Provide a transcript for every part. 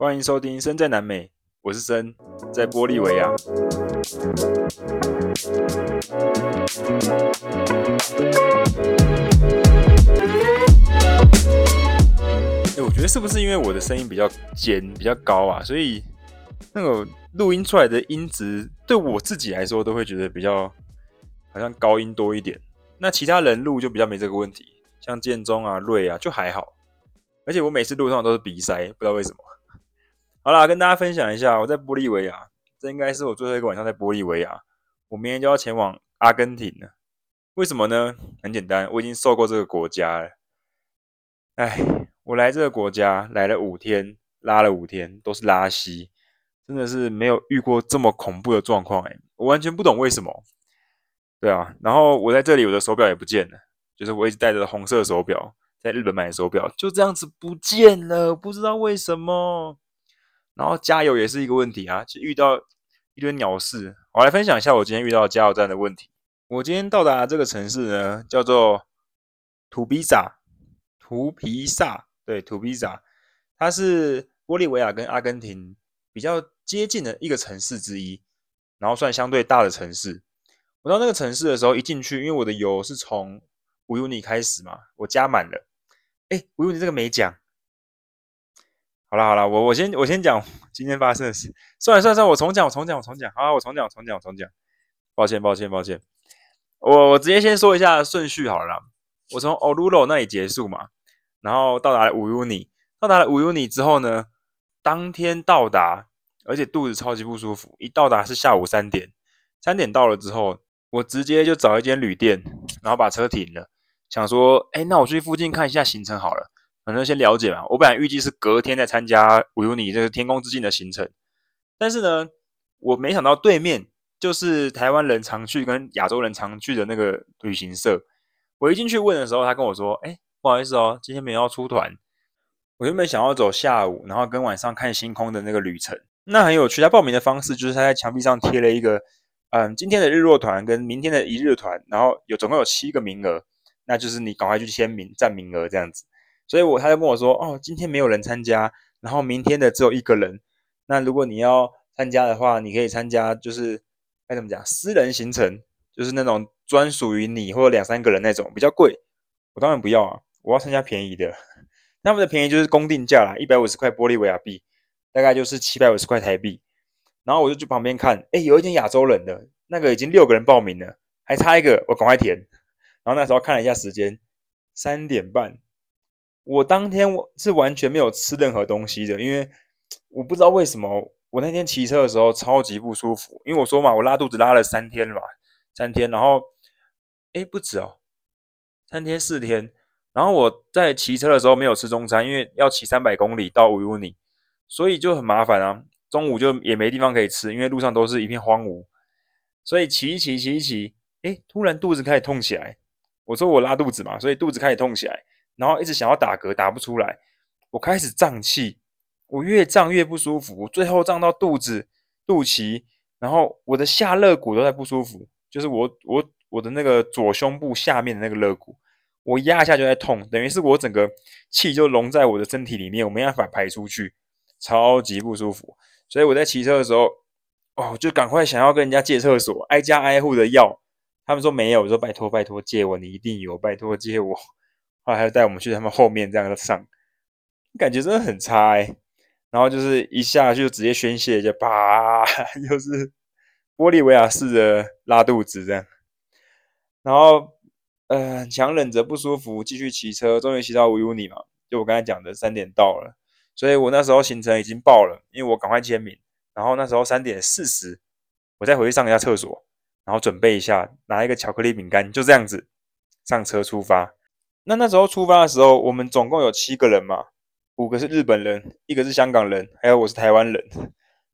欢迎收听《身在南美》，我是森，在玻利维亚。哎，我觉得是不是因为我的声音比较尖、比较高啊，所以那个录音出来的音质，对我自己来说都会觉得比较好像高音多一点。那其他人录就比较没这个问题，像建中啊、瑞啊就还好。而且我每次录上都是鼻塞，不知道为什么。好啦，跟大家分享一下，我在玻利维亚，这应该是我最后一个晚上在玻利维亚。我明天就要前往阿根廷了。为什么呢？很简单，我已经受够这个国家了。哎，我来这个国家来了五天，拉了五天，都是拉稀，真的是没有遇过这么恐怖的状况哎，我完全不懂为什么。对啊，然后我在这里，我的手表也不见了，就是我一直戴着红色手表，在日本买的手表，就这样子不见了，不知道为什么。然后加油也是一个问题啊，就遇到一堆鸟事。我来分享一下我今天遇到加油站的问题。我今天到达这个城市呢，叫做图比萨，图皮萨，对，图比萨，它是玻利维亚跟阿根廷比较接近的一个城市之一，然后算相对大的城市。我到那个城市的时候，一进去，因为我的油是从乌尤尼开始嘛，我加满了。哎，乌尤尼这个没讲。好了好了，我我先我先讲 今天发生的事。算了算了算了，我重讲我重讲我重讲。好，我重讲我重讲我重讲。抱歉抱歉抱歉，我我直接先说一下顺序好了。我从奥鲁鲁那里结束嘛，然后到达 Uyuni。到达 Uyuni 之后呢，当天到达，而且肚子超级不舒服。一到达是下午三点，三点到了之后，我直接就找一间旅店，然后把车停了，想说，哎，那我去附近看一下行程好了。反正先了解嘛，我本来预计是隔天再参加乌尤尼这个天空之境的行程，但是呢，我没想到对面就是台湾人常去跟亚洲人常去的那个旅行社。我一进去问的时候，他跟我说：“哎，不好意思哦，今天没有要出团。”我原本想要走下午，然后跟晚上看星空的那个旅程。那很有趣，他报名的方式就是他在墙壁上贴了一个，嗯，今天的日落团跟明天的一日团，然后有总共有七个名额，那就是你赶快去签名占名额这样子。所以我他就跟我说，哦，今天没有人参加，然后明天的只有一个人。那如果你要参加的话，你可以参加，就是该怎么讲，私人行程，就是那种专属于你或者两三个人那种，比较贵。我当然不要啊，我要参加便宜的。他们的便宜就是公定价啦，一百五十块玻利维亚币，大概就是七百五十块台币。然后我就去旁边看，诶，有一间亚洲人的，那个已经六个人报名了，还差一个，我赶快填。然后那时候看了一下时间，三点半。我当天我是完全没有吃任何东西的，因为我不知道为什么我那天骑车的时候超级不舒服。因为我说嘛，我拉肚子拉了三天了，三天，然后诶不止哦，三天四天。然后我在骑车的时候没有吃中餐，因为要骑三百公里到乌尤尼，所以就很麻烦啊。中午就也没地方可以吃，因为路上都是一片荒芜，所以骑一骑骑一骑，诶突然肚子开始痛起来。我说我拉肚子嘛，所以肚子开始痛起来。然后一直想要打嗝，打不出来，我开始胀气，我越胀越不舒服，最后胀到肚子、肚脐，然后我的下肋骨都在不舒服，就是我我我的那个左胸部下面的那个肋骨，我压一下就在痛，等于是我整个气就笼在我的身体里面，我没办法排出去，超级不舒服。所以我在骑车的时候，哦，就赶快想要跟人家借厕所，挨家挨户的要，他们说没有，我说拜托拜托借我，你一定有，拜托借我。后还要带我们去他们后面这样上，感觉真的很差哎。然后就是一下就直接宣泄，就啪，又是玻利维亚式的拉肚子这样。然后，呃，强忍着不舒服继续骑车，终于骑到乌尤尼嘛。就我刚才讲的，三点到了，所以我那时候行程已经爆了，因为我赶快签名。然后那时候三点四十，我再回去上一下厕所，然后准备一下，拿一个巧克力饼干，就这样子上车出发。那那时候出发的时候，我们总共有七个人嘛，五个是日本人，一个是香港人，还有我是台湾人。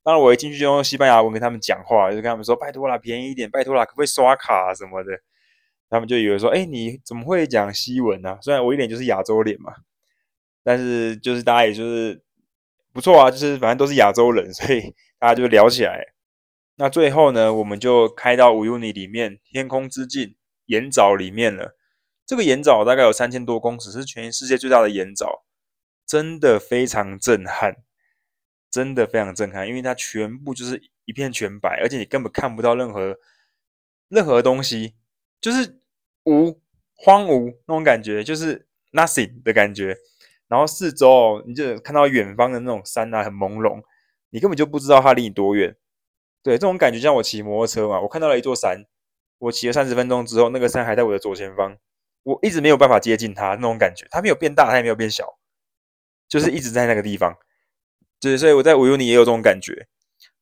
当然我一进去就用西班牙文跟他们讲话，就跟他们说：“拜托啦，便宜一点，拜托啦，可不可以刷卡啊什么的？”他们就以为说：“哎，你怎么会讲西文呢？”虽然我一脸就是亚洲脸嘛，但是就是大家也就是不错啊，就是反正都是亚洲人，所以大家就聊起来。那最后呢，我们就开到乌尤尼里面天空之镜盐沼里面了。这个盐沼大概有三千多公尺，是全世界最大的盐沼，真的非常震撼。真的非常震撼，因为它全部就是一片全白，而且你根本看不到任何任何东西，就是无荒芜那种感觉，就是 nothing 的感觉。然后四周你就看到远方的那种山啊，很朦胧，你根本就不知道它离你多远。对，这种感觉像我骑摩托车嘛，我看到了一座山，我骑了三十分钟之后，那个山还在我的左前方，我一直没有办法接近它，那种感觉，它没有变大，它也没有变小，就是一直在那个地方。对，所以我在五尤尼也有这种感觉。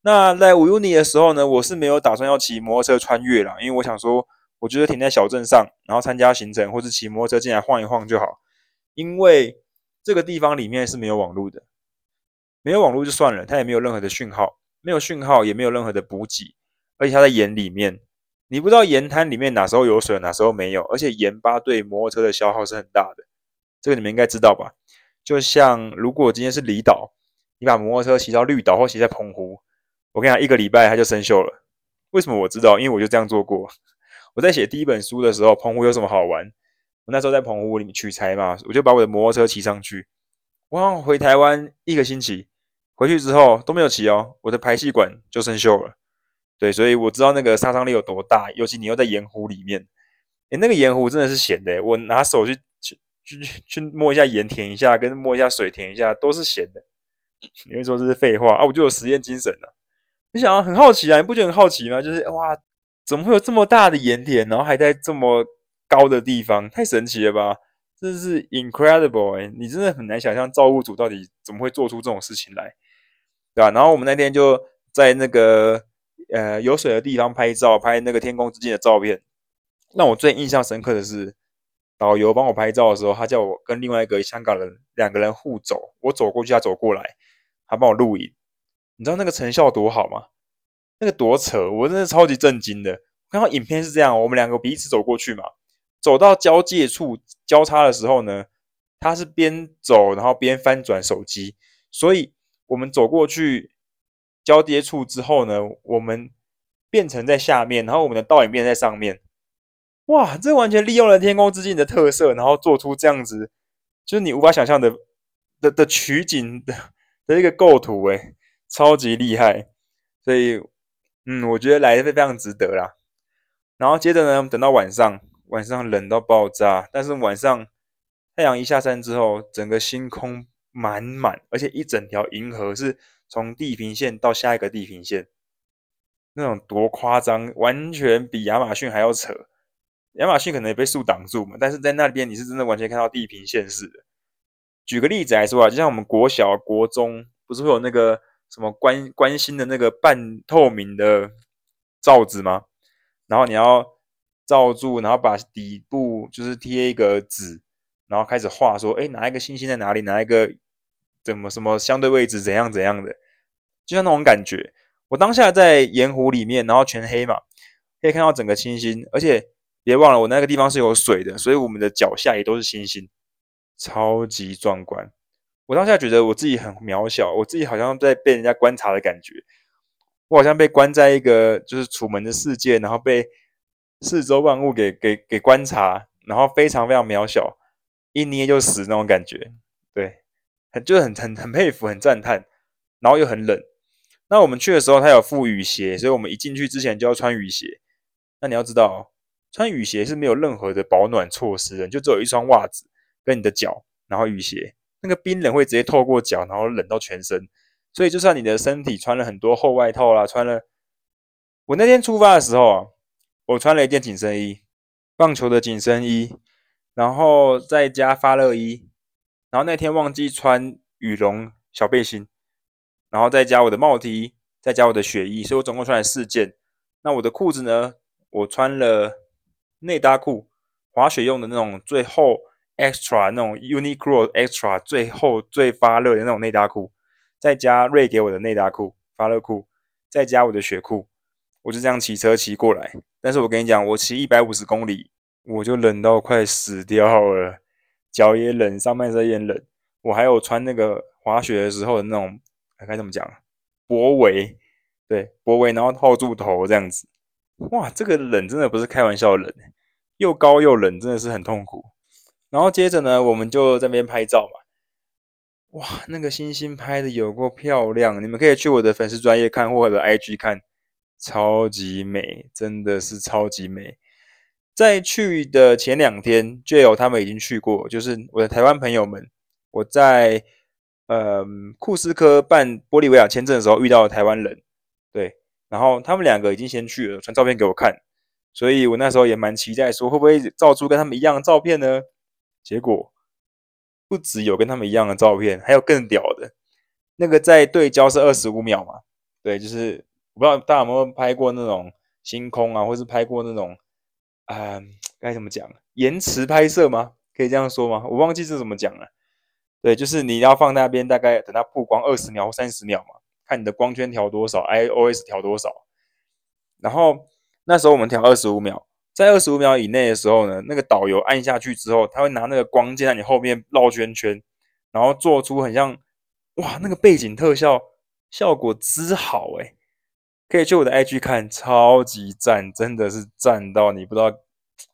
那在五尤尼的时候呢，我是没有打算要骑摩托车穿越啦，因为我想说，我觉得停在小镇上，然后参加行程，或者骑摩托车进来晃一晃就好，因为这个地方里面是没有网络的，没有网络就算了，它也没有任何的讯号。没有讯号，也没有任何的补给，而且它在盐里面，你不知道盐滩里面哪时候有水，哪时候没有，而且盐巴对摩托车的消耗是很大的，这个你们应该知道吧？就像如果今天是离岛，你把摩托车骑到绿岛或骑在澎湖，我跟你讲，一个礼拜它就生锈了。为什么我知道？因为我就这样做过。我在写第一本书的时候，澎湖有什么好玩？我那时候在澎湖里面取材嘛，我就把我的摩托车骑上去，我回台湾一个星期。回去之后都没有骑哦，我的排气管就生锈了。对，所以我知道那个杀伤力有多大，尤其你又在盐湖里面，诶，那个盐湖真的是咸的。我拿手去去去去摸一下盐，舔一下，跟摸一下水，舔一下，都是咸的。你会说这是废话啊？我就有实验精神了。你想啊，很好奇啊，你不觉得很好奇吗？就是哇，怎么会有这么大的盐田，然后还在这么高的地方，太神奇了吧？真是 incredible 哎，你真的很难想象造物主到底怎么会做出这种事情来。对吧？然后我们那天就在那个呃有水的地方拍照，拍那个天空之镜的照片。让我最印象深刻的是，导游帮我拍照的时候，他叫我跟另外一个香港人两个人互走，我走过去，他走过来，他帮我录影。你知道那个成效多好吗？那个多扯，我真的超级震惊的。刚刚影片是这样，我们两个彼此走过去嘛，走到交界处交叉的时候呢，他是边走然后边翻转手机，所以。我们走过去交接处之后呢，我们变成在下面，然后我们的倒影变在上面。哇，这完全利用了天空之镜的特色，然后做出这样子，就是你无法想象的的的取景的的一个构图，诶，超级厉害。所以，嗯，我觉得来的非常值得啦。然后接着呢，等到晚上，晚上冷到爆炸，但是晚上太阳一下山之后，整个星空。满满，而且一整条银河是从地平线到下一个地平线，那种多夸张，完全比亚马逊还要扯。亚马逊可能也被树挡住嘛，但是在那边你是真的完全看到地平线似的。举个例子来说啊，就像我们国小、国中不是会有那个什么关关心的那个半透明的罩子吗？然后你要罩住，然后把底部就是贴一个纸，然后开始画说，哎，哪一个星星在哪里？哪一个？怎么什么相对位置怎样怎样的，就像那种感觉。我当下在盐湖里面，然后全黑嘛，可以看到整个星星，而且别忘了我那个地方是有水的，所以我们的脚下也都是星星，超级壮观。我当下觉得我自己很渺小，我自己好像在被人家观察的感觉，我好像被关在一个就是楚门的世界，然后被四周万物给给给观察，然后非常非常渺小，一捏就死那种感觉，很就是很很很佩服，很赞叹，然后又很冷。那我们去的时候，他有附雨鞋，所以我们一进去之前就要穿雨鞋。那你要知道，穿雨鞋是没有任何的保暖措施的，就只有一双袜子跟你的脚，然后雨鞋，那个冰冷会直接透过脚，然后冷到全身。所以就算你的身体穿了很多厚外套啦，穿了，我那天出发的时候啊，我穿了一件紧身衣，棒球的紧身衣，然后再加发热衣。然后那天忘记穿羽绒小背心，然后再加我的帽 T，再加我的雪衣，所以我总共穿了四件。那我的裤子呢？我穿了内搭裤，滑雪用的那种最厚 extra 那种 Uniqlo extra 最厚最发热的那种内搭裤，再加瑞给我的内搭裤发热裤，再加我的雪裤，我就这样骑车骑过来。但是我跟你讲，我骑一百五十公里，我就冷到快死掉了。脚也冷，上半身也冷。我还有穿那个滑雪的时候的那种，该怎么讲？脖围，对，脖围，然后套住头这样子。哇，这个冷真的不是开玩笑的冷，又高又冷，真的是很痛苦。然后接着呢，我们就在那边拍照嘛。哇，那个星星拍的有够漂亮，你们可以去我的粉丝专业看或者 IG 看，超级美，真的是超级美。在去的前两天，Jill 他们已经去过，就是我的台湾朋友们，我在呃库斯科办玻利维亚签证的时候遇到了台湾人，对，然后他们两个已经先去了，传照片给我看，所以我那时候也蛮期待说会不会照出跟他们一样的照片呢？结果。不只有跟他们一样的照片，还有更屌的，那个在对焦是二十五秒嘛？对，就是我不知道大家有没有拍过那种星空啊，或是拍过那种，呃，该怎么讲？延迟拍摄吗？可以这样说吗？我忘记是怎么讲了。对，就是你要放那边，大概等它曝光二十秒或三十秒嘛，看你的光圈调多少，iOS 调多少。然后那时候我们调二十五秒。在二十五秒以内的时候呢，那个导游按下去之后，他会拿那个光剑在你后面绕圈圈，然后做出很像哇，那个背景特效效果之好诶，可以去我的 IG 看，超级赞，真的是赞到你不知道，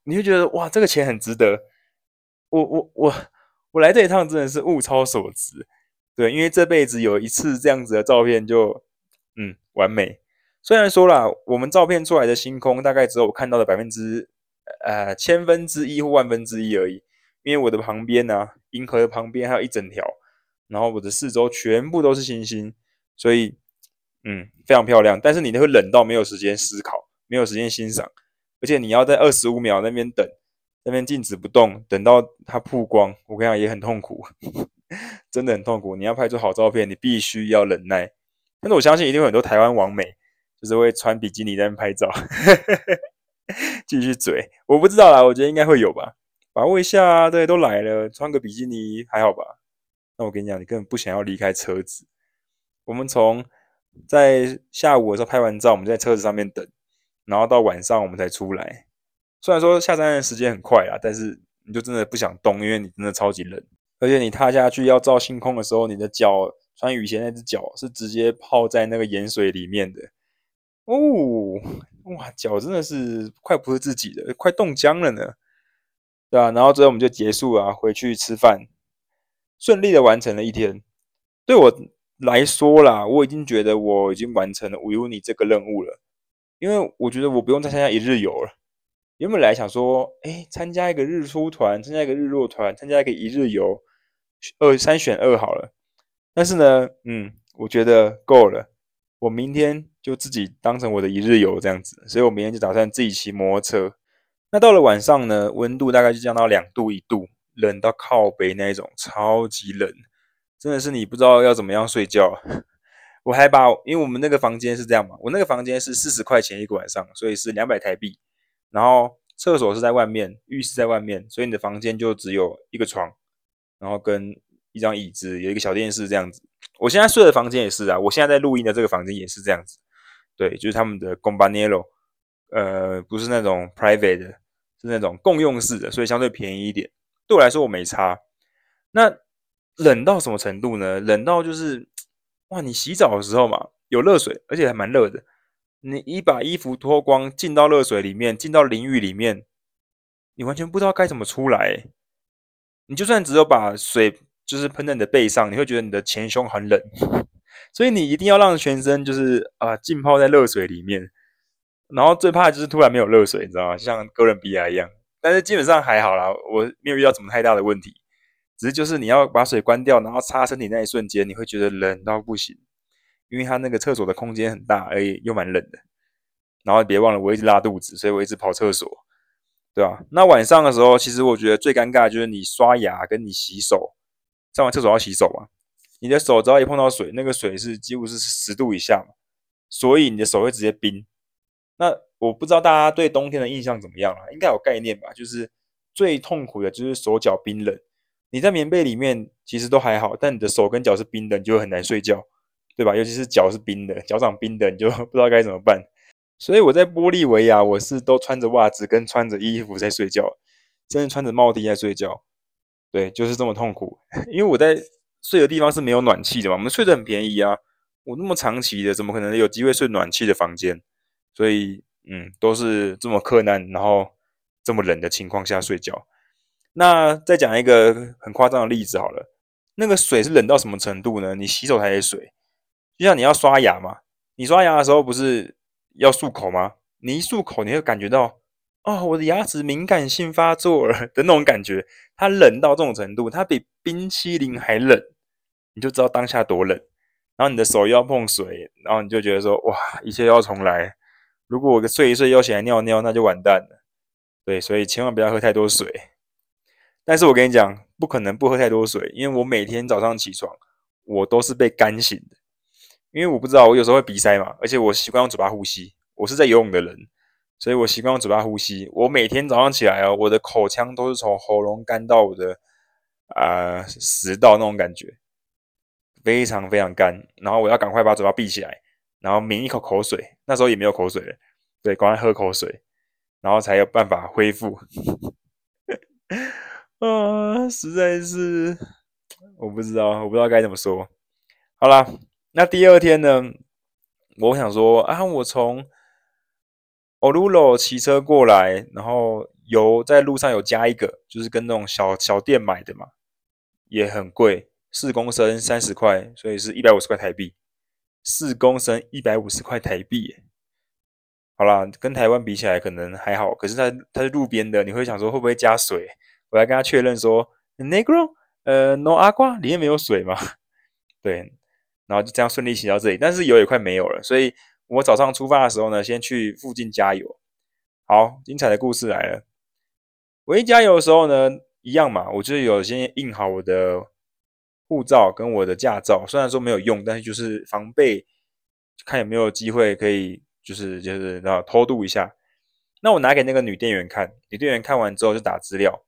你会觉得哇，这个钱很值得。我我我我来这一趟真的是物超所值，对，因为这辈子有一次这样子的照片就嗯完美。虽然说啦，我们照片出来的星空大概只有我看到的百分之呃千分之一或万分之一而已，因为我的旁边呢、银河的旁边还有一整条，然后我的四周全部都是星星，所以嗯非常漂亮。但是你会冷到没有时间思考，没有时间欣赏，而且你要在二十五秒那边等，那边静止不动，等到它曝光，我跟你讲也很痛苦，真的很痛苦。你要拍出好照片，你必须要忍耐。但是我相信一定有很多台湾网美。就是会穿比基尼在那边拍照，继续嘴，我不知道啦，我觉得应该会有吧，把握一下啊，对，都来了，穿个比基尼还好吧？那我跟你讲，你根本不想要离开车子。我们从在下午的时候拍完照，我们在车子上面等，然后到晚上我们才出来。虽然说下山的时间很快啊，但是你就真的不想动，因为你真的超级冷，而且你踏下去要照星空的时候，你的脚穿雨鞋那只脚是直接泡在那个盐水里面的。哦，哇，脚真的是快不是自己的，快冻僵了呢，对啊，然后最后我们就结束了，回去吃饭，顺利的完成了一天。对我来说啦，我已经觉得我已经完成了 Uyuni 这个任务了，因为我觉得我不用再参加一日游了。原本来想说，哎，参加一个日出团，参加一个日落团，参加一个一日游，二三选二好了。但是呢，嗯，我觉得够了。我明天就自己当成我的一日游这样子，所以我明天就打算自己骑摩托车。那到了晚上呢，温度大概就降到两度一度，冷到靠北那一种，超级冷，真的是你不知道要怎么样睡觉。我还把，因为我们那个房间是这样嘛，我那个房间是四十块钱一个晚上，所以是两百台币。然后厕所是在外面，浴室在外面，所以你的房间就只有一个床，然后跟一张椅子，有一个小电视这样子。我现在睡的房间也是啊，我现在在录音的这个房间也是这样子，对，就是他们的共巴尼罗呃，不是那种 private 的，是那种共用式的，所以相对便宜一点。对我来说我没差。那冷到什么程度呢？冷到就是，哇，你洗澡的时候嘛，有热水，而且还蛮热的。你一把衣服脱光，进到热水里面，进到淋浴里面，你完全不知道该怎么出来。你就算只有把水。就是喷在你的背上，你会觉得你的前胸很冷，所以你一定要让全身就是啊浸泡在热水里面。然后最怕就是突然没有热水，你知道吗？像哥伦比亚一样。但是基本上还好啦，我没有遇到什么太大的问题。只是就是你要把水关掉，然后擦身体那一瞬间，你会觉得冷到不行，因为它那个厕所的空间很大，而且又蛮冷的。然后别忘了，我一直拉肚子，所以我一直跑厕所，对吧？那晚上的时候，其实我觉得最尴尬就是你刷牙跟你洗手。上完厕所要洗手嘛？你的手只要一碰到水，那个水是几乎是十度以下嘛，所以你的手会直接冰。那我不知道大家对冬天的印象怎么样啊？应该有概念吧？就是最痛苦的就是手脚冰冷。你在棉被里面其实都还好，但你的手跟脚是冰的，你就很难睡觉，对吧？尤其是脚是冰的，脚掌冰的，你就 不知道该怎么办。所以我在玻利维亚，我是都穿着袜子跟穿着衣服在睡觉，甚至穿着帽 T 在睡觉。对，就是这么痛苦。因为我在睡的地方是没有暖气的嘛，我们睡得很便宜啊。我那么长期的，怎么可能有机会睡暖气的房间？所以，嗯，都是这么困难，然后这么冷的情况下睡觉。那再讲一个很夸张的例子好了。那个水是冷到什么程度呢？你洗手台的水，就像你要刷牙嘛，你刷牙的时候不是要漱口吗？你一漱口，你会感觉到，哦，我的牙齿敏感性发作了 的那种感觉，它冷到这种程度，它比冰淇淋还冷，你就知道当下多冷。然后你的手又要碰水，然后你就觉得说，哇，一切要重来。如果我睡一睡又起来尿尿，那就完蛋了。对，所以千万不要喝太多水。但是我跟你讲，不可能不喝太多水，因为我每天早上起床，我都是被干醒的。因为我不知道，我有时候会鼻塞嘛，而且我习惯用嘴巴呼吸。我是在游泳的人，所以我习惯用嘴巴呼吸。我每天早上起来哦，我的口腔都是从喉咙干到我的啊、食道那种感觉，非常非常干。然后我要赶快把嘴巴闭起来。然后抿一口口水，那时候也没有口水，对，赶快喝口水，然后才有办法恢复。啊，实在是我不知道，我不知道该怎么说。好啦，那第二天呢？我想说啊，我从 Oruro 骑车过来，然后油在路上有加一个，就是跟那种小小店买的嘛，也很贵，四公升三十块，所以是一百五十块台币。四公升一百五十块台币，好啦，跟台湾比起来可能还好，可是它它是路边的，你会想说会不会加水？我来跟他确认说，Negro，呃，No agua，里面没有水吗？对，然后就这样顺利骑到这里，但是油也快没有了，所以我早上出发的时候呢，先去附近加油。好，精彩的故事来了，我一加油的时候呢，一样嘛，我就有先印好我的。护照跟我的驾照虽然说没有用，但是就是防备，看有没有机会可以就是就是然后偷渡一下。那我拿给那个女店员看，女店员看完之后就打资料，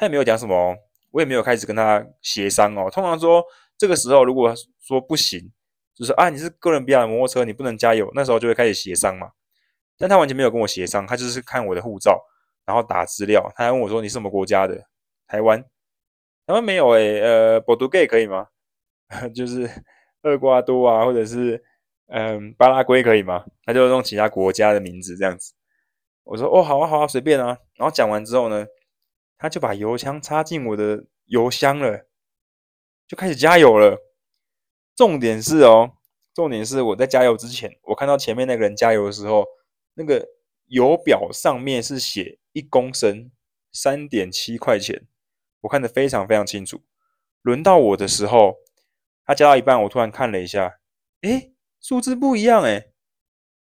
他也没有讲什么，我也没有开始跟他协商哦。通常说这个时候如果说不行，就是啊你是哥伦比亚的摩托车，你不能加油，那时候就会开始协商嘛。但他完全没有跟我协商，他就是看我的护照，然后打资料，他还问我说你是什么国家的？台湾。台湾没有诶、欸，呃，波多盖可以吗？就是厄瓜多啊，或者是嗯巴拉圭可以吗？他就用其他国家的名字这样子。我说哦，好啊，好啊，随便啊。然后讲完之后呢，他就把油枪插进我的油箱了，就开始加油了。重点是哦，重点是我在加油之前，我看到前面那个人加油的时候，那个油表上面是写一公升三点七块钱。我看得非常非常清楚，轮到我的时候，他加到一半，我突然看了一下，诶，数字不一样，诶，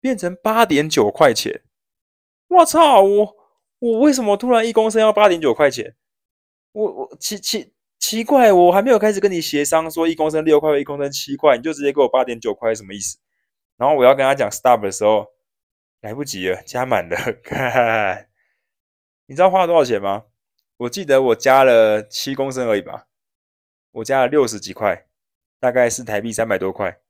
变成八点九块钱。我操，我我为什么突然一公升要八点九块钱？我我奇奇奇怪，我还没有开始跟你协商说一公升六块，一公升七块，你就直接给我八点九块，什么意思？然后我要跟他讲 stop 的时候，来不及了，加满了，看，你知道花了多少钱吗？我记得我加了七公升而已吧，我加了六十几块，大概是台币三百多块。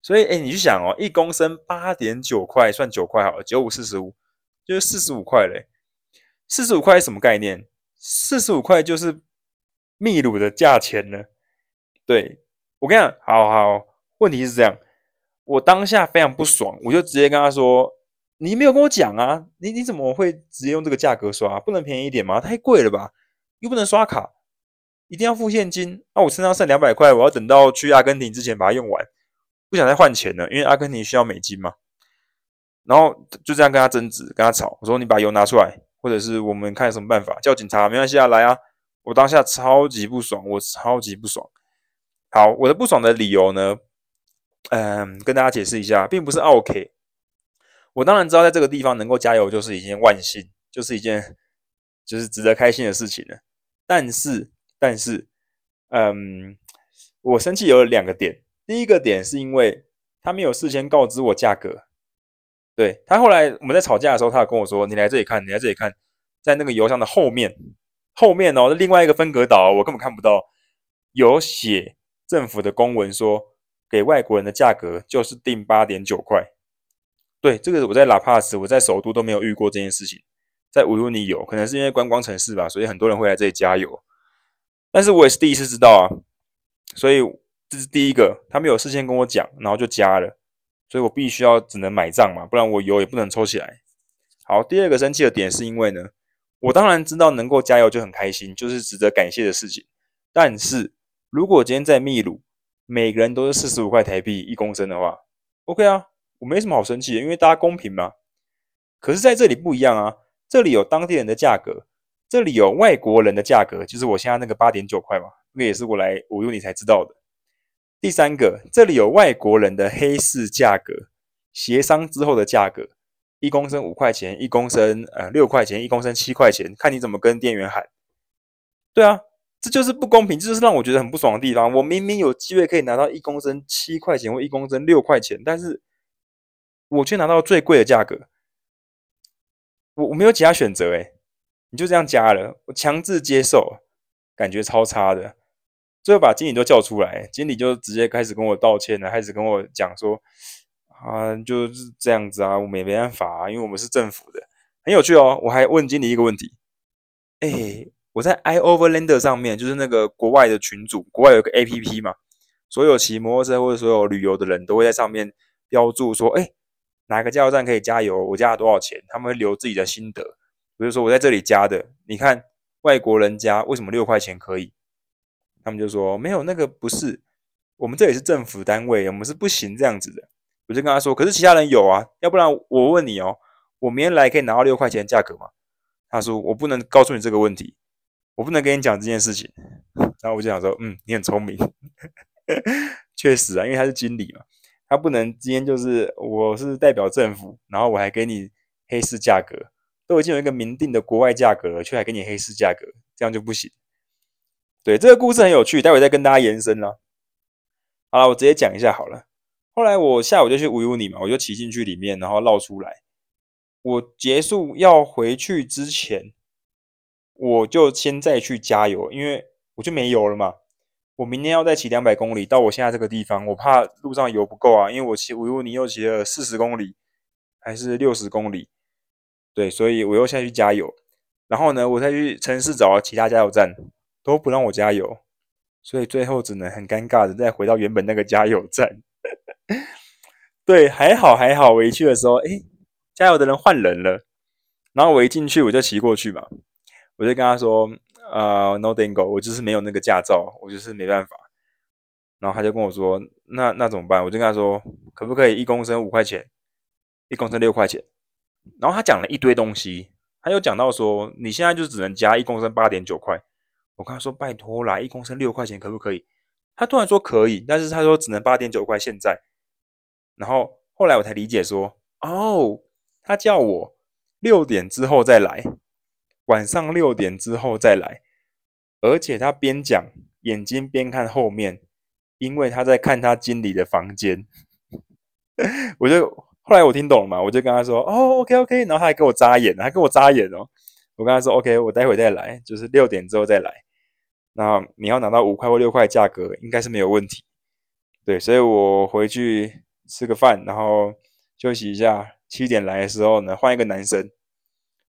所以，哎，你去想哦，一公升八点九块，算九块好了，九五四十五，就是四十五块嘞。四十五块是什么概念？四十五块就是秘鲁的价钱呢。对，我跟你讲，好好，问题是这样，我当下非常不爽，我就直接跟他说。你没有跟我讲啊？你你怎么会直接用这个价格刷？不能便宜一点吗？太贵了吧？又不能刷卡，一定要付现金。那、我身上剩两百块，我要等到去阿根廷之前把它用完，不想再换钱了，因为阿根廷需要美金嘛。然后就这样跟他争执，跟他吵。我说你把油拿出来，或者是我们看什么办法，叫警察没关系啊，来啊！我当下超级不爽，我超级不爽。好，我的不爽的理由呢，嗯，跟大家解释一下，并不是 OK。我当然知道，在这个地方能够加油就是一件万幸，就是一件就是值得开心的事情了。但是，但是，嗯，我生气有两个点。第一个点是因为他没有事先告知我价格。对，他后来我们在吵架的时候，他有跟我说：“你来这里看，你来这里看，在那个油箱的后面，后面哦，另外一个分隔岛，我根本看不到，有写政府的公文说，给外国人的价格就是定八点九块。”对，这个我在拉帕斯，我在首都都没有遇过这件事情，在乌尤尼有，可能是因为观光城市吧，所以很多人会来这里加油。但是我也是第一次知道啊，所以这是第一个，他没有事先跟我讲，然后就加了，所以我必须要只能买账嘛，不然我油也不能抽起来。好，第二个生气的点是因为呢，我当然知道能够加油就很开心，就是值得感谢的事情，但是如果今天在秘鲁，每个人都是四十五块台币一公升的话，OK 啊，我没什么好生气的，因为大家公平嘛。可是在这里不一样啊，这里有当地人的价格，这里有外国人的价格，就是我现在那个八点九块嘛，那也是我来我用你才知道的。第三个，这里有外国人的黑市价格，协商之后的价格，一公升五块钱，一公升呃六块钱，一公升七块钱，看你怎么跟店员喊。对啊，这就是不公平，这就是让我觉得很不爽的地方。我明明有机会可以拿到一公升七块钱或一公升六块钱，但是我却拿到最贵的价格。我我没有其他选择诶，你就这样加了，我强制接受，感觉超差的。最后把经理都叫出来，经理就直接开始跟我道歉了，开始跟我讲说，啊，就是这样子啊，我们也没办法啊，因为我们是政府的，很有趣哦。我还问经理一个问题，哎，我在 iOverlander 上面，就是那个国外的群组，国外有个 APP 嘛，所有骑摩托车或者所有旅游的人都会在上面标注说，哎，哪个加油站可以加油，我加了多少钱，他们会留自己的心得，比如说我在这里加的，你看外国人加为什么六块钱可以？他们就说没有那个不是，我们这里是政府单位，我们是不行这样子的。我就跟他说，可是其他人有啊，要不然我问你哦，我明天来可以拿到六块钱的价格吗？他说我不能告诉你这个问题，我不能跟你讲这件事情。然后我就想说，嗯，你很聪明，确实啊，因为他是经理嘛，他不能今天就是我是代表政府，然后我还给你黑市价格，都已经有一个明定的国外价格了，却还给你黑市价格，这样就不行。对，这个故事很有趣，待会再跟大家延伸啦。好了，我直接讲一下好了。后来我下午就去无忧尼嘛，我就骑进去里面，然后绕出来。我结束要回去之前，我就先再去加油，因为我就没油了嘛。我明天要再骑两百公里到我现在这个地方，我怕路上油不够啊，因为我骑无忧尼又骑了四十公里，还是六十公里。对，所以我又下去加油。然后呢，我再去城市找其他加油站。都不让我加油，所以最后只能很尴尬的再回到原本那个加油站。对，还好还好，我一去的时候，诶，加油的人换人了。然后我一进去，我就骑过去嘛，我就跟他说：“呃，no dingo，我就是没有那个驾照，我就是没办法。”然后他就跟我说：“那那怎么办？”我就跟他说：“可不可以一公升五块钱，一公升六块钱？”然后他讲了一堆东西，他又讲到说：“你现在就只能加一公升八点九块。”我跟他说：“拜托啦，一公升六块钱可不可以？”他突然说可以，但是他说只能八点九块现在。然后后来我才理解说：“哦，他叫我六点之后再来，晚上六点之后再来。”而且他边讲，眼睛边看后面，因为他在看他经理的房间。我就后来我听懂了嘛，我就跟他说：“哦，OK OK。”然后他还给我眨眼，还给我眨眼哦。我跟他说：“OK，我待会再来，就是六点之后再来。那你要拿到五块或六块价格，应该是没有问题。对，所以我回去吃个饭，然后休息一下。七点来的时候呢，换一个男生。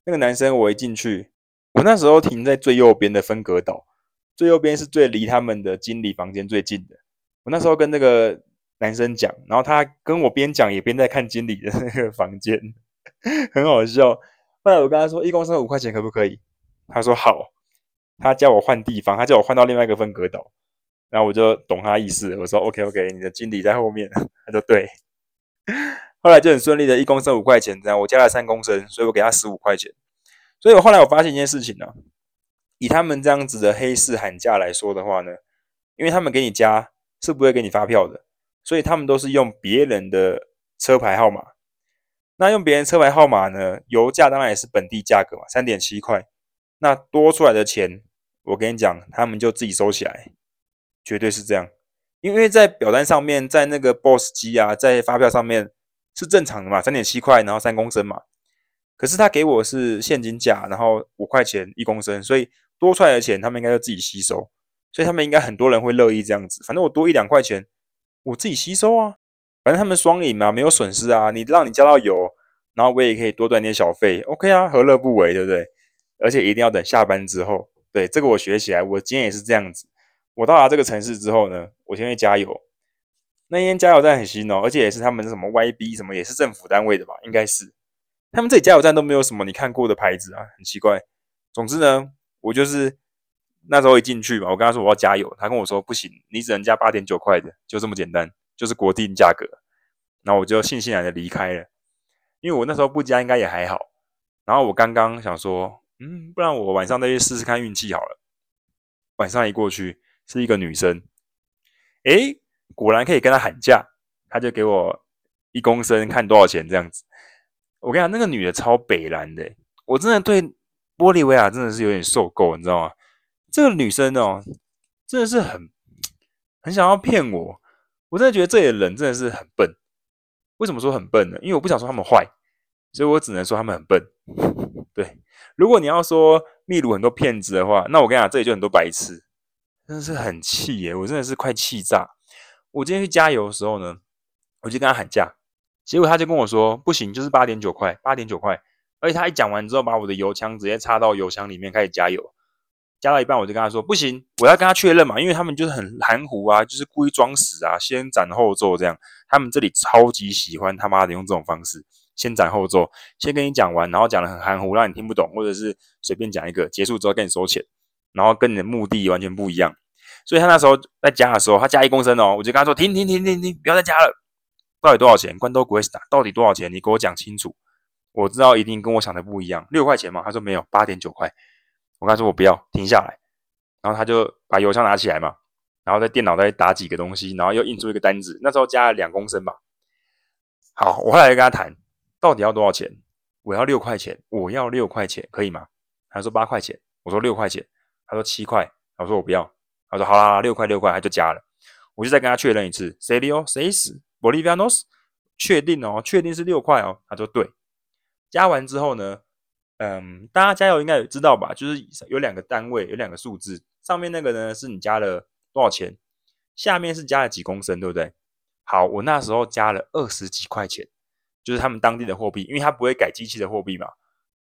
那个男生我一进去，我那时候停在最右边的分隔岛，最右边是最离他们的经理房间最近的。我那时候跟那个男生讲，然后他跟我边讲也边在看经理的那个房间，很好笑。”后来我跟他说一公升五块钱可不可以？他说好，他叫我换地方，他叫我换到另外一个分隔岛，然后我就懂他意思，我说 OK OK，你的经理在后面，他说对。后来就很顺利的，一公升五块钱，这样我加了三公升，所以我给他十五块钱。所以我后来我发现一件事情呢、以他们这样子的黑市喊价来说的话呢，因为他们给你加是不会给你发票的，所以他们都是用别人的车牌号码。那用别人车牌号码呢？油价当然也是本地价格嘛，三点七块。那多出来的钱，我跟你讲，他们就自己收起来，绝对是这样。因为在表单上面，在那个 POS 机啊，在发票上面是正常的嘛，三点七块，然后三公升嘛。可是他给我是现金价，然后五块钱一公升，所以多出来的钱他们应该就自己吸收。所以他们应该很多人会乐意这样子，反正我多一两块钱，我自己吸收啊。反正他们双赢嘛，没有损失啊。你让你加到油，然后我也可以多赚点小费，OK 啊，何乐不为，对不对？而且一定要等下班之后。对，这个我学起来，我今天也是这样子。我到达这个城市之后呢，我先去加油。那间加油站很新哦，而且也是他们什么 YB 什么，也是政府单位的吧？应该是。他们这里加油站都没有什么你看过的牌子啊，很奇怪。总之呢，我就是那时候一进去嘛，我跟他说我要加油，他跟我说不行，你只能加八点九块的，就这么简单，就是国定价格。然后我就悻悻然的离开了，因为我那时候不加应该也还好。然后我刚刚想说，嗯，不然我晚上再去试试看运气好了。晚上一过去是一个女生，诶，果然可以跟她喊价，她就给我一公升看多少钱这样子。我跟你讲，那个女的超北蓝的，我真的对玻利维亚真的是有点受够，你知道吗？这个女生哦，真的是很很想要骗我，我真的觉得这里的人真的是很笨。为什么说很笨呢？因为我不想说他们坏，所以我只能说他们很笨。对，如果你要说秘鲁很多骗子的话，那我跟你讲，这里就很多白痴，真的是很气耶！我真的是快气炸。我今天去加油的时候呢，我就跟他喊价。结果他就跟我说不行，就是八点九块，八点九块。而且他一讲完之后，把我的油枪直接插到油箱里面开始加油，加到一半我就跟他说不行，我要跟他确认嘛，因为他们就是很含糊啊，就是故意装死啊，先斩后奏这样。他们这里超级喜欢他妈的用这种方式，先斩后奏，先跟你讲完，然后讲的很含糊，让你听不懂，或者是随便讲一个，结束之后跟你收钱，然后跟你的目的完全不一样。所以他那时候在加的时候，他加一公升哦，我就跟他说停停停停停，不要再加了。到底多少钱？关多古维斯塔到底多少钱？你给我讲清楚。我知道一定跟我想的不一样，六块钱吗？他说没有，八点九块。我跟他说我不要，停下来。然后他就把油箱拿起来嘛，然后在电脑再打几个东西，然后又印出一个单子。那时候加了两公升吧。好，我后来跟他谈，到底要多少钱？我要六块钱，我要六块钱，可以吗？他说八块钱，我说六块钱，他说七块，我说我不要。他说好啦，六块六块，他就加了。我就再跟他确认一次，serio seis。Bolivianos，确定哦，确定是六块哦。他说对，加完之后呢，嗯，大家加油应该也知道吧？就是有两个单位，有两个数字，上面那个呢是你加了多少钱，下面是加了几公升，对不对？好，我那时候加了二十几块钱，就是他们当地的货币，因为他不会改机器的货币嘛，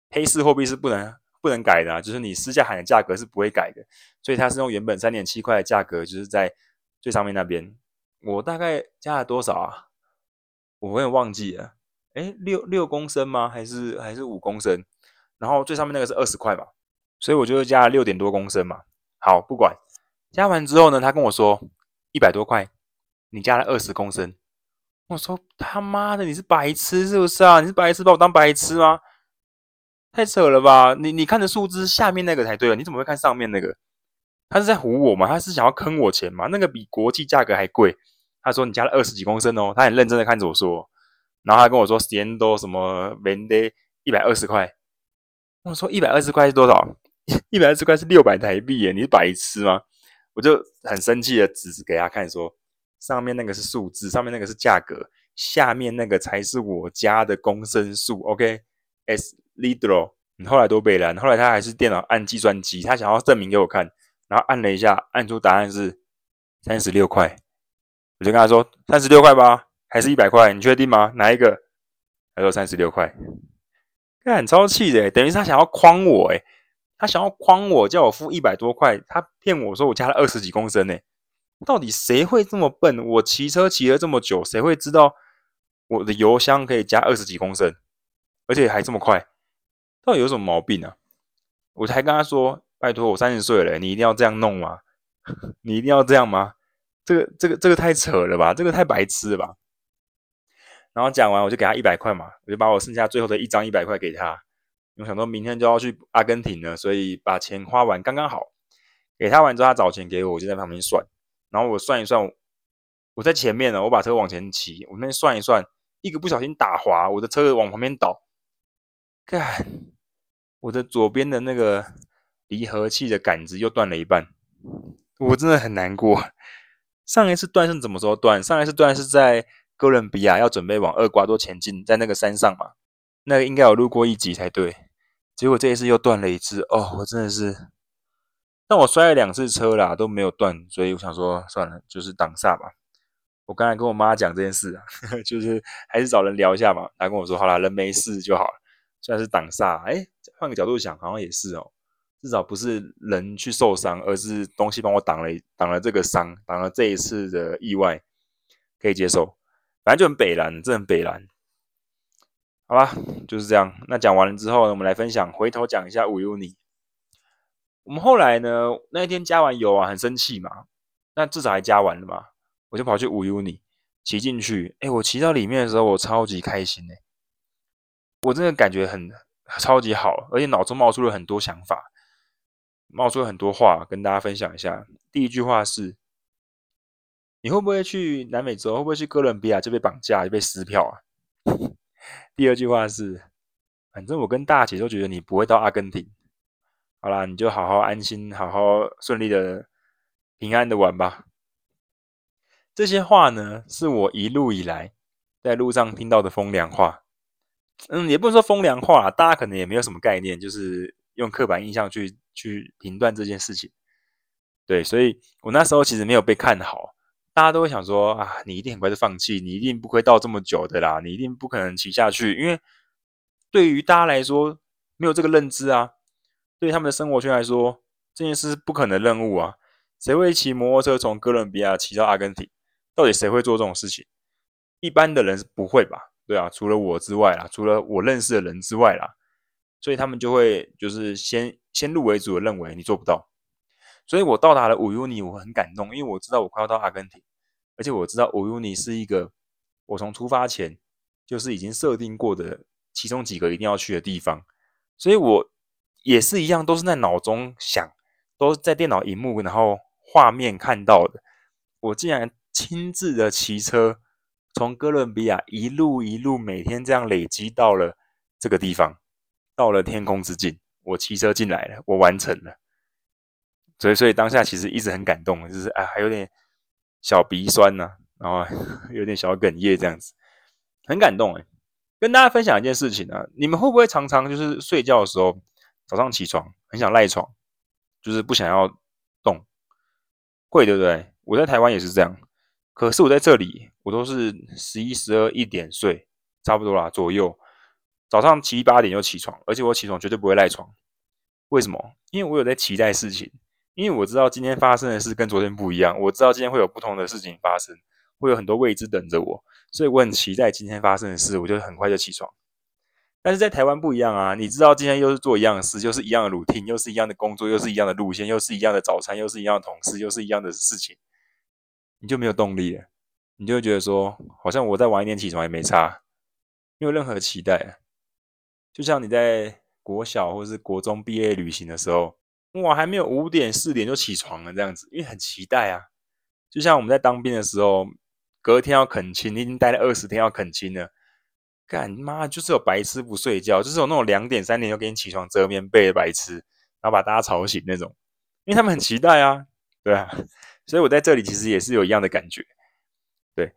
黑市货币是不能不能改的啊，就是你私下喊的价格是不会改的，所以他是用原本三点七块的价格，就是在最上面那边。我大概加了多少啊？我有点忘记了。诶，六六公升吗？还是还是五公升？然后最上面那个是二十块嘛，所以我就加了六点多公升嘛。好，不管。加完之后呢，他跟我说一百多块，你加了二十公升。我说他妈的，你是白痴是不是啊？你是白痴把我当白痴吗？太扯了吧！你你看的数字下面那个才对啊，你怎么会看上面那个？他是在唬我吗？他是想要坑我钱吗？那个比国际价格还贵。他说你加了二十几公升哦，他很认真的看着我说，然后他跟我说，ciento 什么 vende 一百二十块。我说一百二十块是多少？一百二十块是六百台币耶，你是白痴吗？我就很生气的指给他看说，上面那个是数字，上面那个是价格，下面那个才是我家的公升数。OK，es litro。你后来都背了，后来他还是电脑按计算机，他想要证明给我看。然后按了一下，按出答案是三十六块，我就跟他说三十六块吧，还是一百块？你确定吗？哪一个？他说三十六块，很超气的，等于是他想要诓我，诶，他想要诓我，叫我付一百多块，他骗我说我加了二十几公升，呢，到底谁会这么笨？我骑车骑了这么久，谁会知道我的油箱可以加二十几公升，而且还这么快？到底有什么毛病啊？我才跟他说。拜托，我三十岁了，你一定要这样弄吗？你一定要这样吗？这个、这个、这个太扯了吧？这个太白痴了吧？然后讲完，我就给他一百块嘛，我就把我剩下最后的一张一百块给他。我想说明天就要去阿根廷了，所以把钱花完刚刚好。给他完之后，他找钱给我，我就在旁边算。然后我算一算，我在前面呢，我把车往前骑，我那边算一算，一个不小心打滑，我的车往旁边倒，干，我的左边的那个。离合器的杆子又断了一半，我真的很难过。上一次断是怎么时候断？上一次断是在哥伦比亚要准备往厄瓜多前进，在那个山上嘛，那个应该有录过一集才对。结果这一次又断了一次，哦，我真的是。但我摔了两次车啦，都没有断，所以我想说算了，就是挡煞吧。我刚才跟我妈讲这件事啊，就是还是找人聊一下嘛。她跟我说好啦，人没事就好了，虽然是挡煞，哎，换个角度想，好像也是哦。至少不是人去受伤，而是东西帮我挡了挡了这个伤，挡了这一次的意外，可以接受。反正就很北蓝，这很北蓝。好吧，就是这样。那讲完了之后呢，我们来分享，回头讲一下乌尤尼。我们后来呢，那一天加完油啊，很生气嘛，那至少还加完了嘛，我就跑去五 U 你骑进去，哎，我骑到里面的时候，我超级开心哎，我真的感觉很超级好，而且脑中冒出了很多想法，冒出了很多话跟大家分享一下。第一句话是。你会不会去南美洲？会不会去哥伦比亚就被绑架，就被撕票啊？第二句话是，反正我跟大姐都觉得你不会到阿根廷。好啦，你就好好安心，好好顺利的、平安的玩吧。这些话呢，是我一路以来在路上听到的风凉话。嗯，也不能说风凉话，大家可能也没有什么概念，就是用刻板印象去去评断这件事情。对，所以我那时候其实没有被看好。大家都会想说啊，你一定很快就放弃，你一定不会到这么久的啦，你一定不可能骑下去，因为对于大家来说没有这个认知啊，对于他们的生活圈来说，这件事是不可能任务啊，谁会骑摩托车从哥伦比亚骑到阿根廷？到底谁会做这种事情？一般的人是不会吧？对啊，除了我之外啦，除了我认识的人之外啦，所以他们就会就是先先入为主的认为你做不到，所以我到达了五 U 尼我很感动，因为我知道我快要到阿根廷。而且我知道五 Uni 是一个我从出发前就是已经设定过的其中几个一定要去的地方，所以我也是一样，都是在脑中想，都是在电脑荧幕然后画面看到的。我竟然亲自的骑车从哥伦比亚一路一路每天这样累积到了这个地方，到了天空之境，我骑车进来了，我完成了。所以，所以当下其实一直很感动，就是啊，还有点。小鼻酸呐、啊，然后 有点小哽咽，这样子很感动哎。跟大家分享一件事情啊，你们会不会常常就是睡觉的时候，早上起床很想赖床，就是不想要动？会对不对？我在台湾也是这样，可是我在这里，我都是十一、十二、一点睡，差不多啦左右。早上七八点就起床，而且我起床绝对不会赖床。为什么？因为我有在期待事情。因为我知道今天发生的事跟昨天不一样，我知道今天会有不同的事情发生，会有很多未知等着我，所以我很期待今天发生的事，我就很快就起床。但是在台湾不一样啊，你知道今天又是做一样的事，又是一样的 routine，又是一样的工作，又是一样的路线，又是一样的早餐，又是一样的同事，又是一样的事情，你就没有动力了，你就会觉得说，好像我再晚一点起床也没差，没有任何期待。就像你在国小或是国中毕业旅行的时候。我还没有五点四点就起床了，这样子，因为很期待啊。就像我们在当兵的时候，隔天要恳亲，你已经待了二十天要恳亲了，干妈就是有白痴不睡觉，就是有那种两点三点就给你起床折棉被的白痴，然后把大家吵醒那种，因为他们很期待啊，对啊。所以我在这里其实也是有一样的感觉，对。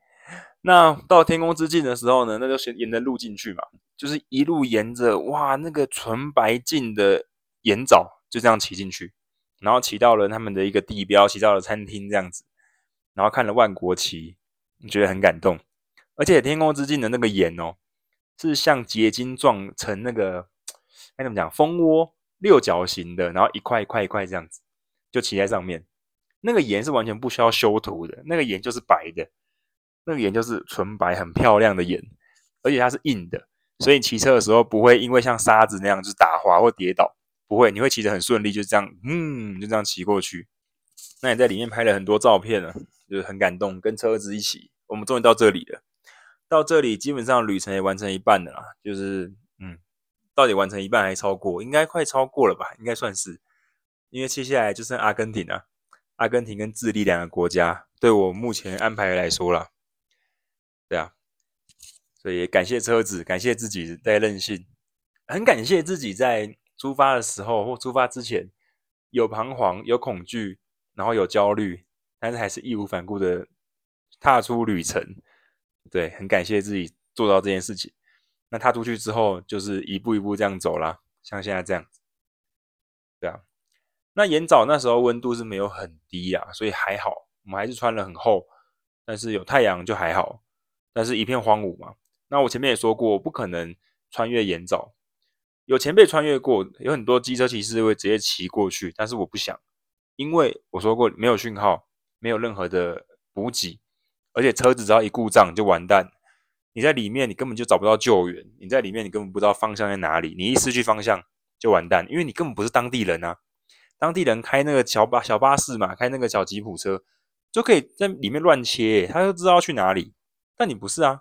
那到天空之境的时候呢，那就先沿着路进去嘛，就是一路沿着哇那个纯白净的盐沼。就这样骑进去，然后骑到了他们的一个地标，骑到了餐厅这样子，然后看了万国旗，你觉得很感动。而且天空之镜的那个盐哦，是像结晶状成那个，该怎么讲？蜂窝六角形的，然后一块一块一块这样子，就骑在上面。那个盐是完全不需要修图的，那个盐就是白的，那个盐就是纯白很漂亮的盐，而且它是硬的，所以骑车的时候不会因为像沙子那样就打滑或跌倒。不会，你会骑得很顺利，就这样，嗯，就这样骑过去。那你在里面拍了很多照片了，就是很感动，跟车子一起。我们终于到这里了，到这里基本上旅程也完成一半了啦，就是，嗯，到底完成一半还超过？应该快超过了吧？应该算是，因为接下来就剩阿根廷了，阿根廷跟智利两个国家，对我目前安排来说啦，对啊，所以感谢车子，感谢自己在任性，很感谢自己在。出发的时候或出发之前，有彷徨、有恐惧，然后有焦虑，但是还是义无反顾的踏出旅程。对，很感谢自己做到这件事情。那踏出去之后，就是一步一步这样走啦，像现在这样子。对啊，那盐沼那时候温度是没有很低啊，所以还好，我们还是穿了很厚，但是有太阳就还好。但是一片荒芜嘛。那我前面也说过，不可能穿越盐沼。有前辈穿越过，有很多机车骑士会直接骑过去，但是我不想，因为我说过没有讯号，没有任何的补给，而且车子只要一故障就完蛋。你在里面，你根本就找不到救援；你在里面，你根本不知道方向在哪里。你一失去方向就完蛋，因为你根本不是当地人啊。当地人开那个小巴小巴士嘛，开那个小吉普车，就可以在里面乱切，他就知道去哪里。但你不是啊，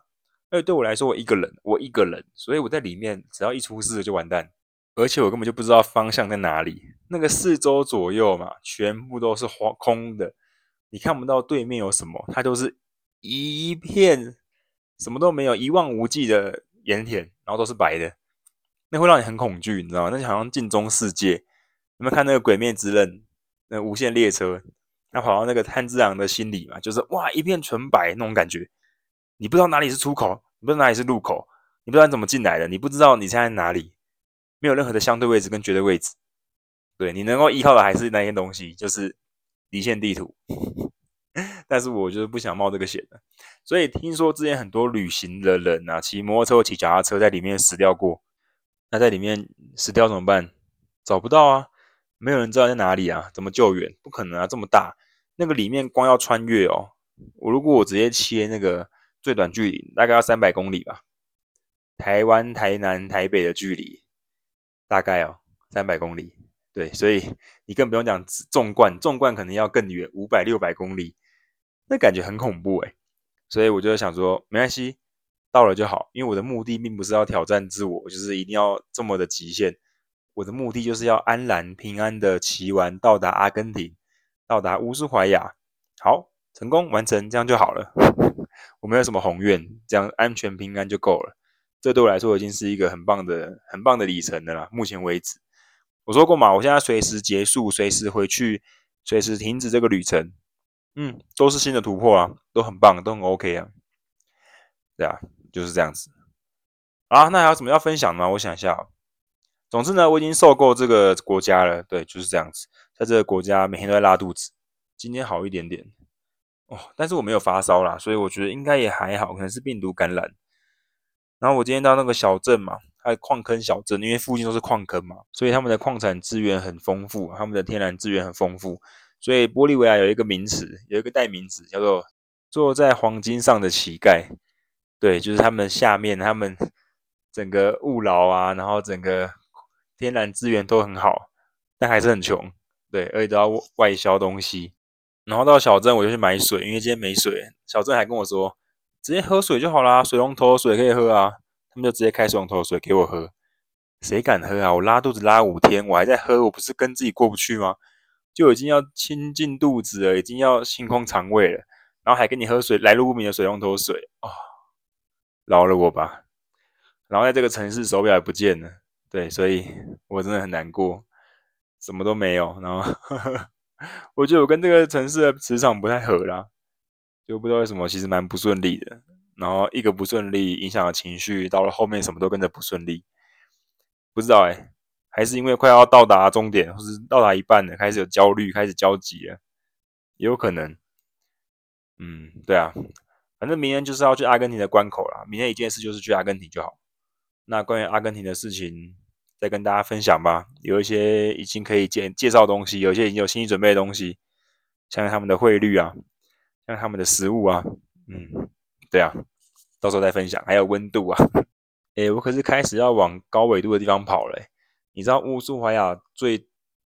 而且对我来说，我一个人，我一个人，所以我在里面只要一出事就完蛋，而且我根本就不知道方向在哪里。那个四周左右嘛，全部都是荒空的，你看不到对面有什么，它都是一片什么都没有，一望无际的盐田，然后都是白的，那会让你很恐惧，你知道吗？那就好像镜中世界。有没有看那个《鬼灭之刃》那无限列车？他跑到那个炭治郎的心里嘛，就是哇，一片纯白那种感觉。你不知道哪里是出口，你不知道哪里是入口，你不知道你怎么进来的，你不知道你现在在哪里，没有任何的相对位置跟绝对位置。对，你能够依靠的还是那些东西，就是离线地图。但是我就是不想冒这个险的。所以听说之前很多旅行的人啊，骑摩托车骑脚踏车在里面死掉过。那在里面死掉怎么办？找不到啊。没有人知道在哪里啊？怎么救援？不可能啊！这么大，那个里面光要穿越哦。我如果我直接切那个最短距离，大概要三百公里吧。台湾、台南、台北的距离大概哦三百公里。对，所以你更不用讲纵贯，纵贯可能要更远，五百、六百公里，那感觉很恐怖诶。所以我就想说，没关系，到了就好，因为我的目的并不是要挑战自我，就是一定要这么的极限。我的目的就是要安然平安的骑完，到达阿根廷，到达乌斯怀亚，好，成功完成，这样就好了。我没有什么宏愿，这样安全平安就够了。这对我来说已经是一个很棒的、很棒的里程了啦。目前为止，我说过嘛，我现在随时结束，随时回去，随时停止这个旅程，嗯，都是新的突破啊，都很棒，都很 OK 啊。对啊，就是这样子。啊，那还有什么要分享吗？我想一下。总之呢，我已经受够这个国家了。对，就是这样子，在这个国家每天都在拉肚子。今天好一点点哦，但是我没有发烧啦，所以我觉得应该也还好，可能是病毒感染。然后我今天到那个小镇嘛，还有矿坑小镇，因为附近都是矿坑嘛，所以他们的矿产资源很丰富，他们的天然资源很丰富。所以玻利维亚有一个名词，有一个代名词叫做“坐在黄金上的乞丐”。对，就是他们下面，他们整个务劳啊，然后整个。天然资源都很好，但还是很穷，对，而且都要外销东西。然后到小镇我就去买水，因为今天没水。小镇还跟我说，直接喝水就好啦，水龙头水可以喝啊。他们就直接开水龙头水给我喝。谁敢喝啊？我拉肚子拉五天，我还在喝，我不是跟自己过不去吗？就已经要清进肚子了，已经要清空肠胃了，然后还给你喝水，来路不明的水龙头水哦，饶了我吧。然后在这个城市手表也不见了。对，所以我真的很难过，什么都没有。然后，我觉得我跟这个城市的磁场不太合啦，就不知道为什么，其实蛮不顺利的。然后一个不顺利影响了情绪，到了后面什么都跟着不顺利。不知道哎、还是因为快要到达终点，或是到达一半了，开始有焦虑，开始焦急了，也有可能。嗯，对啊，反正明天就是要去阿根廷的关口了。明天一件事就是去阿根廷就好。那关于阿根廷的事情。再跟大家分享吧，有一些已经可以介介绍东西，有一些已经有心理准备的东西，像他们的汇率啊，像他们的食物啊，嗯，对啊，到时候再分享。还有温度啊，诶，我可是开始要往高纬度的地方跑了。你知道乌苏怀亚最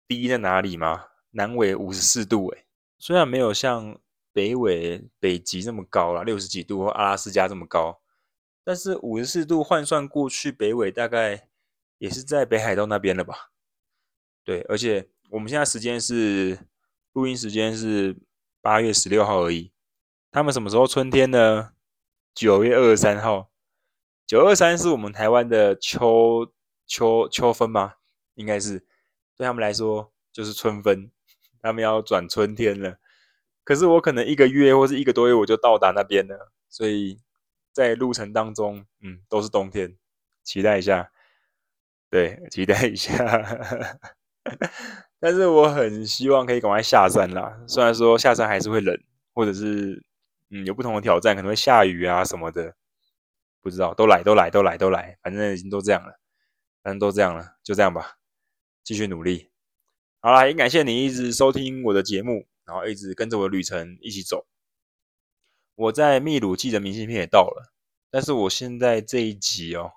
低在哪里吗？南纬五十四度，诶，虽然没有像北纬北极这么高啦，六十几度或阿拉斯加这么高，但是五十四度换算过去北纬大概。也是在北海道那边了吧？对，而且我们现在时间是录音时间是八月十六号而已。他们什么时候春天呢？九月二十三号。九二三是我们台湾的秋秋秋分吗？应该是对他们来说就是春分，他们要转春天了。可是我可能一个月或是一个多月我就到达那边了，所以在路程当中，嗯，都是冬天，期待一下。对，期待一下，但是我很希望可以赶快下山啦。虽然说下山还是会冷，或者是嗯有不同的挑战，可能会下雨啊什么的，不知道。都来，都来，都来，都来，反正已经都这样了，反正都这样了，就这样吧，继续努力。好啦，也感谢你一直收听我的节目，然后一直跟着我的旅程一起走。我在秘鲁寄的明信片也到了，但是我现在这一集哦。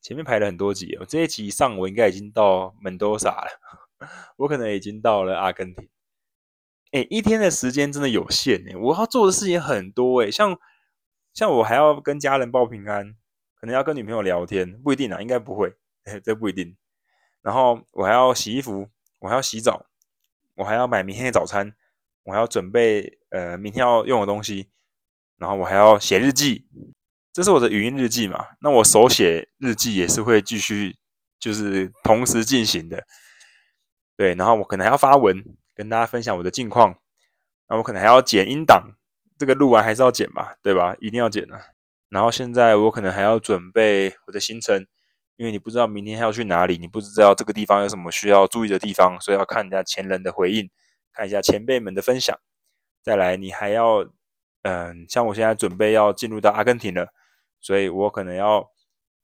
前面排了很多集，我这一集上我应该已经到门多萨了，我可能已经到了阿根廷。哎，一天的时间真的有限哎，我要做的事情很多哎，像像我还要跟家人报平安，可能要跟女朋友聊天，不一定啊，应该不会，这不一定。然后我还要洗衣服，我还要洗澡，我还要买明天的早餐，我还要准备呃明天要用的东西，然后我还要写日记，这是我的语音日记嘛？那我手写日记也是会继续，就是同时进行的。对，然后我可能还要发文跟大家分享我的近况，那我可能还要剪音档，这个录完还是要剪嘛，对吧？一定要剪的。然后现在我可能还要准备我的行程。因为你不知道明天还要去哪里，你不知道这个地方有什么需要注意的地方，所以要看一下前人的回应，看一下前辈们的分享。再来，你还要，嗯，像我现在准备要进入到阿根廷了，所以我可能要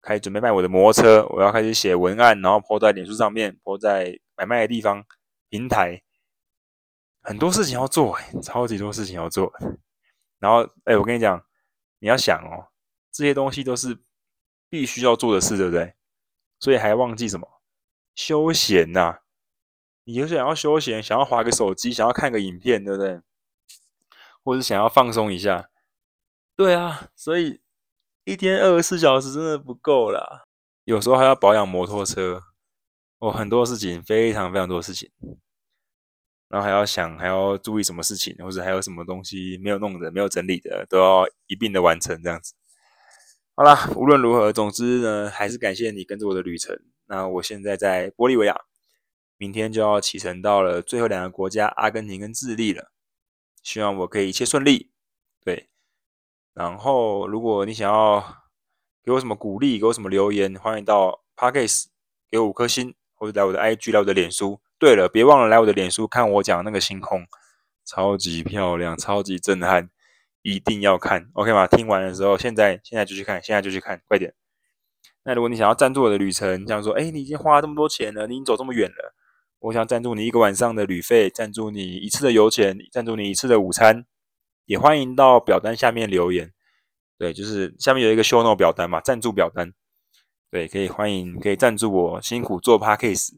开始准备卖我的摩托车，我要开始写文案，然后铺在脸书上面铺在买卖的地方平台，很多事情要做，超级多事情要做。然后，哎，我跟你讲，你要想哦，这些东西都是必须要做的事，对不对？所以还忘记什么休闲呐、你就想要休闲，想要划个手机，想要看个影片，对不对？或者想要放松一下？对啊，所以一天二十四小时真的不够啦。有时候还要保养摩托车，哦，很多事情，非常非常多事情。然后还要想，还要注意什么事情，或者还有什么东西没有弄的、没有整理的，都要一并的完成，这样子。好啦，无论如何，总之呢，还是感谢你跟着我的旅程。那我现在在玻利维亚，明天就要启程到了最后两个国家——阿根廷跟智利了。希望我可以一切顺利。对，然后如果你想要给我什么鼓励，给我什么留言，欢迎到 Podcast 给我五颗星，或者来我的 IG，来我的脸书。对了，别忘了来我的脸书看我讲那个星空，超级漂亮，超级震撼。一定要看，OK 吗？听完的时候，现在现在就去看，现在就去看，快点。那如果你想要赞助我的旅程，这样说，哎，你已经花了这么多钱了，你已经走这么远了，我想赞助你一个晚上的旅费，赞助你一次的油钱，赞助你一次的午餐，也欢迎到表单下面留言。对，就是下面有一个 show not 表单嘛，赞助表单。对，可以欢迎，可以赞助我辛苦做 Podcast。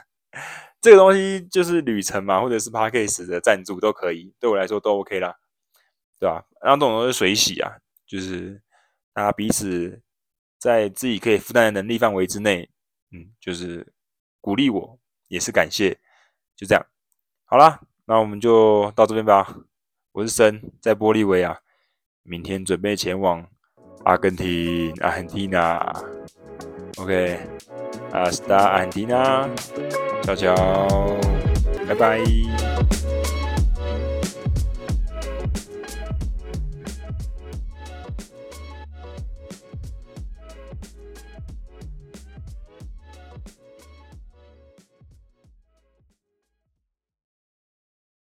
这个东西就是旅程嘛，或者是 Podcast 的赞助都可以，对我来说都 OK 啦。对吧？然后这种都是水洗啊，就是大家彼此在自己可以负担的能力范围之内，嗯，就是鼓励我，也是感谢，就这样。好啦，那我们就到这边吧。我是森，在玻利维亚，明天准备前往阿根廷，阿根廷啊。OK，Hasta Argentina，ciao ciao，拜拜。